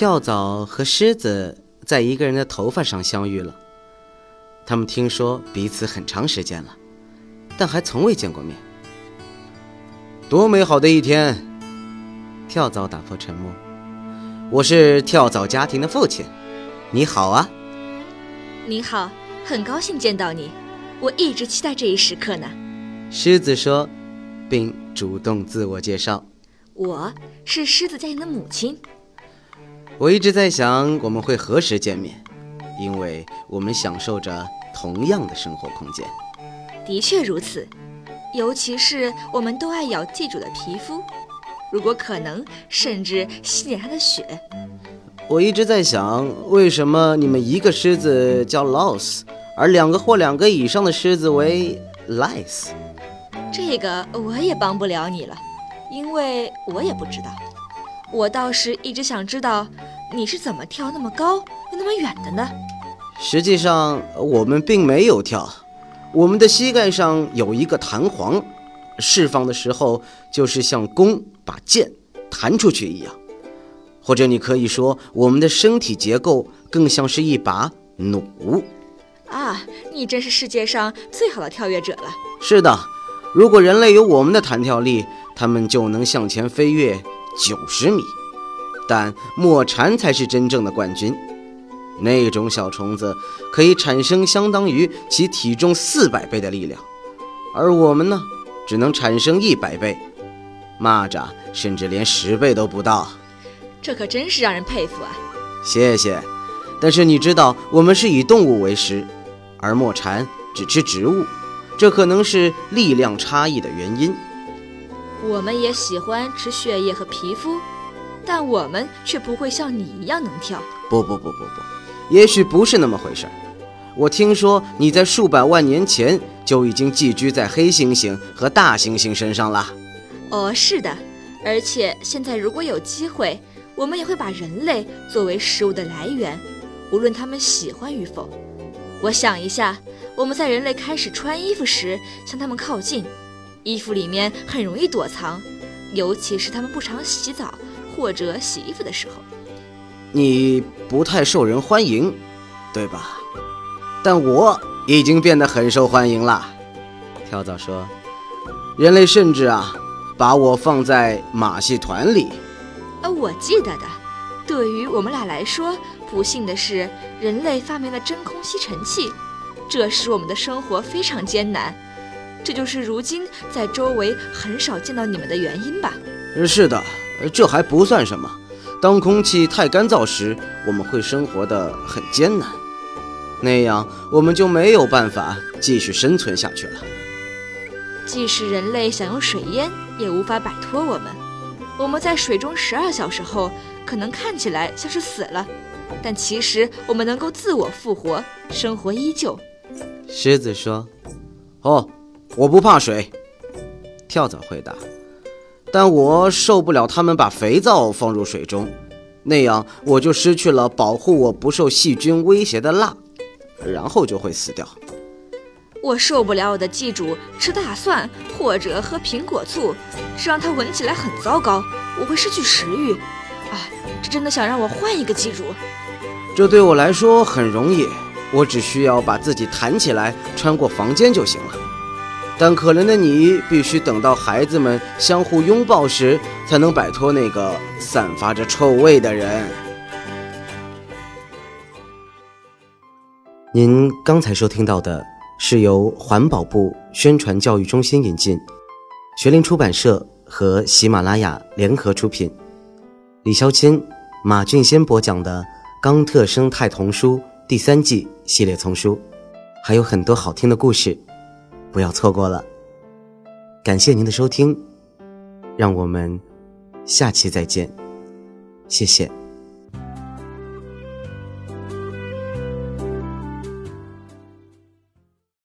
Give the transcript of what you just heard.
跳蚤和狮子在一个人的头发上相遇了。他们听说彼此很长时间了，但还从未见过面。多美好的一天！跳蚤打破沉默：“我是跳蚤家庭的父亲，你好啊。”“你好，很高兴见到你，我一直期待这一时刻呢。”狮子说。并主动自我介绍：“我是狮子家庭的母亲。”我一直在想我们会何时见面，因为我们享受着同样的生活空间。的确如此，尤其是我们都爱咬寄主的皮肤，如果可能，甚至吸点他的血。我一直在想，为什么你们一个狮子叫 loss，而两个或两个以上的狮子为 lice？这个我也帮不了你了，因为我也不知道。我倒是一直想知道，你是怎么跳那么高又那么远的呢？实际上，我们并没有跳。我们的膝盖上有一个弹簧，释放的时候就是像弓把箭弹出去一样。或者你可以说，我们的身体结构更像是一把弩。啊，你真是世界上最好的跳跃者了。是的。如果人类有我们的弹跳力，他们就能向前飞跃九十米。但墨蝉才是真正的冠军。那种小虫子可以产生相当于其体重四百倍的力量，而我们呢，只能产生一百倍。蚂蚱甚至连十倍都不到。这可真是让人佩服啊！谢谢。但是你知道，我们是以动物为食，而墨蝉只吃植物。这可能是力量差异的原因。我们也喜欢吃血液和皮肤，但我们却不会像你一样能跳。不不不不不，也许不是那么回事儿。我听说你在数百万年前就已经寄居在黑猩猩和大猩猩身上了。哦，是的。而且现在如果有机会，我们也会把人类作为食物的来源，无论他们喜欢与否。我想一下。我们在人类开始穿衣服时向他们靠近，衣服里面很容易躲藏，尤其是他们不常洗澡或者洗衣服的时候。你不太受人欢迎，对吧？但我已经变得很受欢迎了。跳蚤说：“人类甚至啊，把我放在马戏团里。”呃，我记得的。对于我们俩来说，不幸的是，人类发明了真空吸尘器。这使我们的生活非常艰难，这就是如今在周围很少见到你们的原因吧？是的，这还不算什么。当空气太干燥时，我们会生活的很艰难，那样我们就没有办法继续生存下去了。即使人类想用水淹，也无法摆脱我们。我们在水中十二小时后，可能看起来像是死了，但其实我们能够自我复活，生活依旧。狮子说：“哦，我不怕水。”跳蚤回答：“但我受不了他们把肥皂放入水中，那样我就失去了保护我不受细菌威胁的蜡，然后就会死掉。”我受不了我的寄主吃大蒜或者喝苹果醋，这让他闻起来很糟糕，我会失去食欲。啊，这真的想让我换一个寄主？这对我来说很容易。我只需要把自己弹起来，穿过房间就行了。但可怜的你，必须等到孩子们相互拥抱时，才能摆脱那个散发着臭味的人。您刚才收听到的是由环保部宣传教育中心引进，学林出版社和喜马拉雅联合出品，李肖钦、马俊先播讲的《冈特生态童书》。第三季系列丛书，还有很多好听的故事，不要错过了。感谢您的收听，让我们下期再见，谢谢。